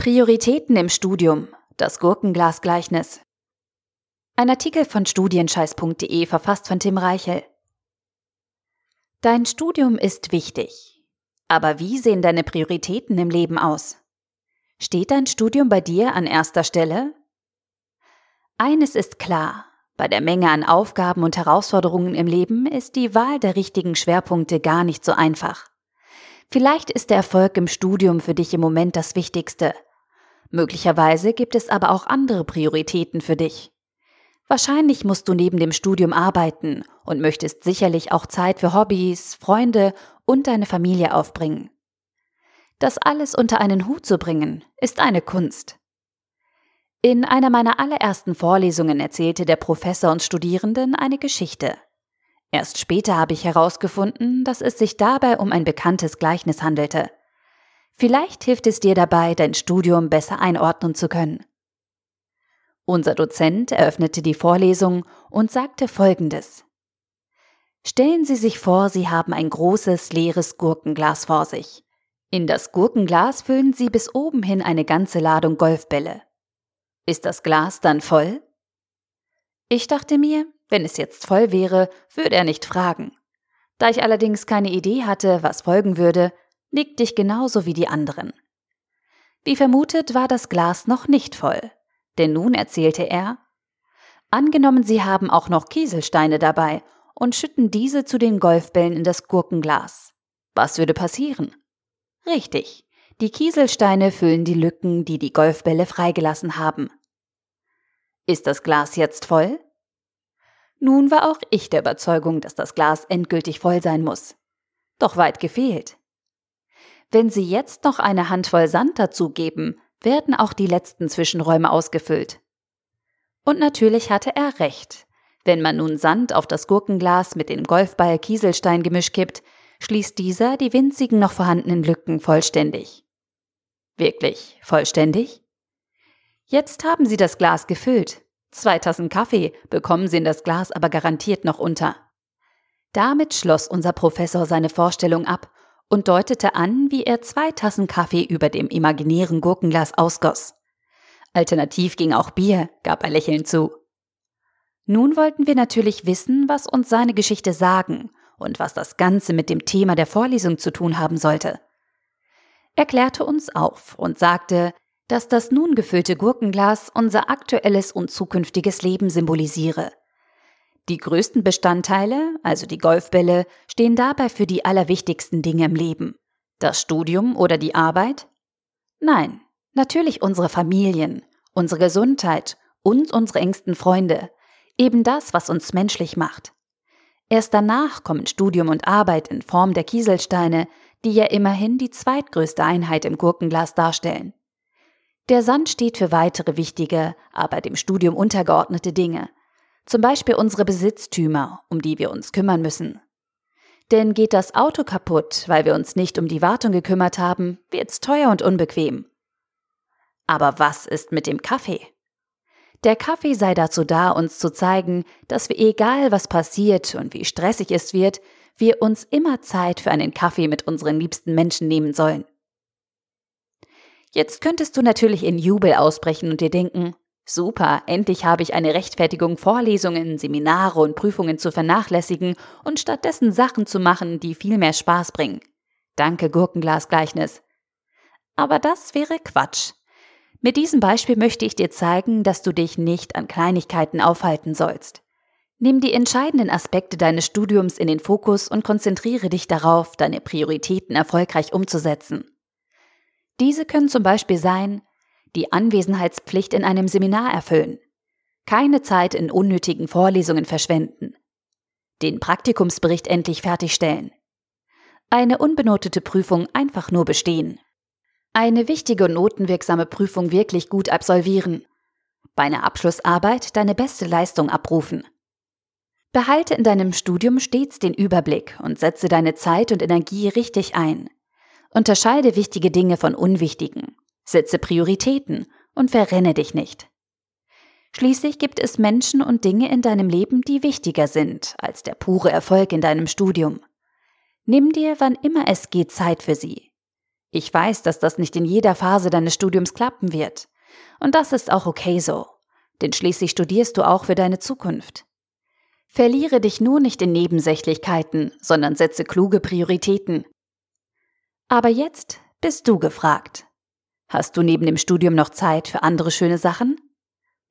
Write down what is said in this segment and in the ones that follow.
Prioritäten im Studium. Das Gurkenglasgleichnis. Ein Artikel von studienscheiß.de verfasst von Tim Reichel. Dein Studium ist wichtig. Aber wie sehen deine Prioritäten im Leben aus? Steht dein Studium bei dir an erster Stelle? Eines ist klar. Bei der Menge an Aufgaben und Herausforderungen im Leben ist die Wahl der richtigen Schwerpunkte gar nicht so einfach. Vielleicht ist der Erfolg im Studium für dich im Moment das Wichtigste – Möglicherweise gibt es aber auch andere Prioritäten für dich. Wahrscheinlich musst du neben dem Studium arbeiten und möchtest sicherlich auch Zeit für Hobbys, Freunde und deine Familie aufbringen. Das alles unter einen Hut zu bringen, ist eine Kunst. In einer meiner allerersten Vorlesungen erzählte der Professor uns Studierenden eine Geschichte. Erst später habe ich herausgefunden, dass es sich dabei um ein bekanntes Gleichnis handelte. Vielleicht hilft es dir dabei, dein Studium besser einordnen zu können. Unser Dozent eröffnete die Vorlesung und sagte Folgendes. Stellen Sie sich vor, Sie haben ein großes, leeres Gurkenglas vor sich. In das Gurkenglas füllen Sie bis oben hin eine ganze Ladung Golfbälle. Ist das Glas dann voll? Ich dachte mir, wenn es jetzt voll wäre, würde er nicht fragen. Da ich allerdings keine Idee hatte, was folgen würde, liegt dich genauso wie die anderen. Wie vermutet war das Glas noch nicht voll, denn nun erzählte er, angenommen Sie haben auch noch Kieselsteine dabei und schütten diese zu den Golfbällen in das Gurkenglas. Was würde passieren? Richtig, die Kieselsteine füllen die Lücken, die die Golfbälle freigelassen haben. Ist das Glas jetzt voll? Nun war auch ich der Überzeugung, dass das Glas endgültig voll sein muss. Doch weit gefehlt. Wenn Sie jetzt noch eine Handvoll Sand dazugeben, werden auch die letzten Zwischenräume ausgefüllt. Und natürlich hatte er recht. Wenn man nun Sand auf das Gurkenglas mit dem Golfball-Kieselstein-Gemisch kippt, schließt dieser die winzigen noch vorhandenen Lücken vollständig. Wirklich vollständig? Jetzt haben Sie das Glas gefüllt. Zwei Tassen Kaffee bekommen Sie in das Glas aber garantiert noch unter. Damit schloss unser Professor seine Vorstellung ab und deutete an, wie er zwei Tassen Kaffee über dem imaginären Gurkenglas ausgoss. Alternativ ging auch Bier, gab er lächelnd zu. Nun wollten wir natürlich wissen, was uns seine Geschichte sagen und was das Ganze mit dem Thema der Vorlesung zu tun haben sollte. Er klärte uns auf und sagte, dass das nun gefüllte Gurkenglas unser aktuelles und zukünftiges Leben symbolisiere – die größten Bestandteile, also die Golfbälle, stehen dabei für die allerwichtigsten Dinge im Leben. Das Studium oder die Arbeit? Nein, natürlich unsere Familien, unsere Gesundheit und unsere engsten Freunde. Eben das, was uns menschlich macht. Erst danach kommen Studium und Arbeit in Form der Kieselsteine, die ja immerhin die zweitgrößte Einheit im Gurkenglas darstellen. Der Sand steht für weitere wichtige, aber dem Studium untergeordnete Dinge, zum Beispiel unsere Besitztümer, um die wir uns kümmern müssen. Denn geht das Auto kaputt, weil wir uns nicht um die Wartung gekümmert haben, wird's teuer und unbequem. Aber was ist mit dem Kaffee? Der Kaffee sei dazu da, uns zu zeigen, dass wir egal was passiert und wie stressig es wird, wir uns immer Zeit für einen Kaffee mit unseren liebsten Menschen nehmen sollen. Jetzt könntest du natürlich in Jubel ausbrechen und dir denken, Super, endlich habe ich eine Rechtfertigung, Vorlesungen, Seminare und Prüfungen zu vernachlässigen und stattdessen Sachen zu machen, die viel mehr Spaß bringen. Danke, Gurkenglasgleichnis. Aber das wäre Quatsch. Mit diesem Beispiel möchte ich dir zeigen, dass du dich nicht an Kleinigkeiten aufhalten sollst. Nimm die entscheidenden Aspekte deines Studiums in den Fokus und konzentriere dich darauf, deine Prioritäten erfolgreich umzusetzen. Diese können zum Beispiel sein, die Anwesenheitspflicht in einem Seminar erfüllen, keine Zeit in unnötigen Vorlesungen verschwenden, den Praktikumsbericht endlich fertigstellen, eine unbenotete Prüfung einfach nur bestehen, eine wichtige und notenwirksame Prüfung wirklich gut absolvieren, bei einer Abschlussarbeit deine beste Leistung abrufen. Behalte in deinem Studium stets den Überblick und setze deine Zeit und Energie richtig ein. Unterscheide wichtige Dinge von unwichtigen Setze Prioritäten und verrenne dich nicht. Schließlich gibt es Menschen und Dinge in deinem Leben, die wichtiger sind als der pure Erfolg in deinem Studium. Nimm dir, wann immer es geht, Zeit für sie. Ich weiß, dass das nicht in jeder Phase deines Studiums klappen wird. Und das ist auch okay so. Denn schließlich studierst du auch für deine Zukunft. Verliere dich nur nicht in Nebensächlichkeiten, sondern setze kluge Prioritäten. Aber jetzt bist du gefragt. Hast du neben dem Studium noch Zeit für andere schöne Sachen?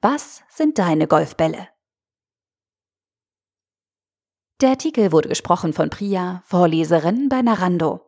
Was sind deine Golfbälle? Der Artikel wurde gesprochen von Priya, Vorleserin bei Narando.